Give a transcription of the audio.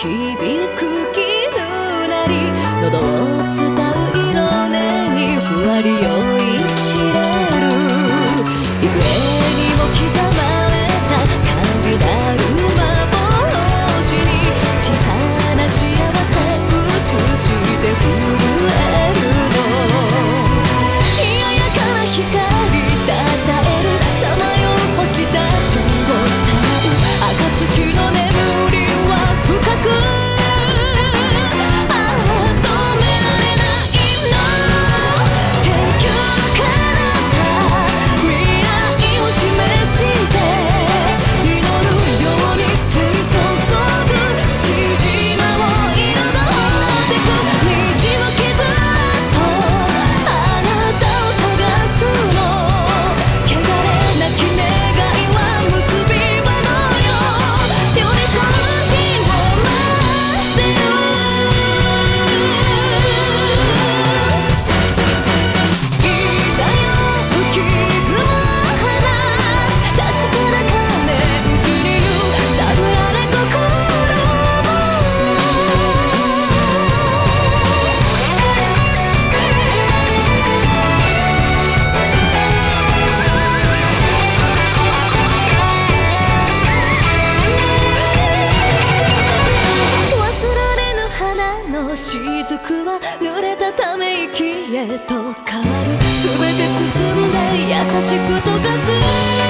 響く絹なり喉を伝う色音にふわり酔いしれる。濡れたため息へと変わる。全て包んで優しく溶かす。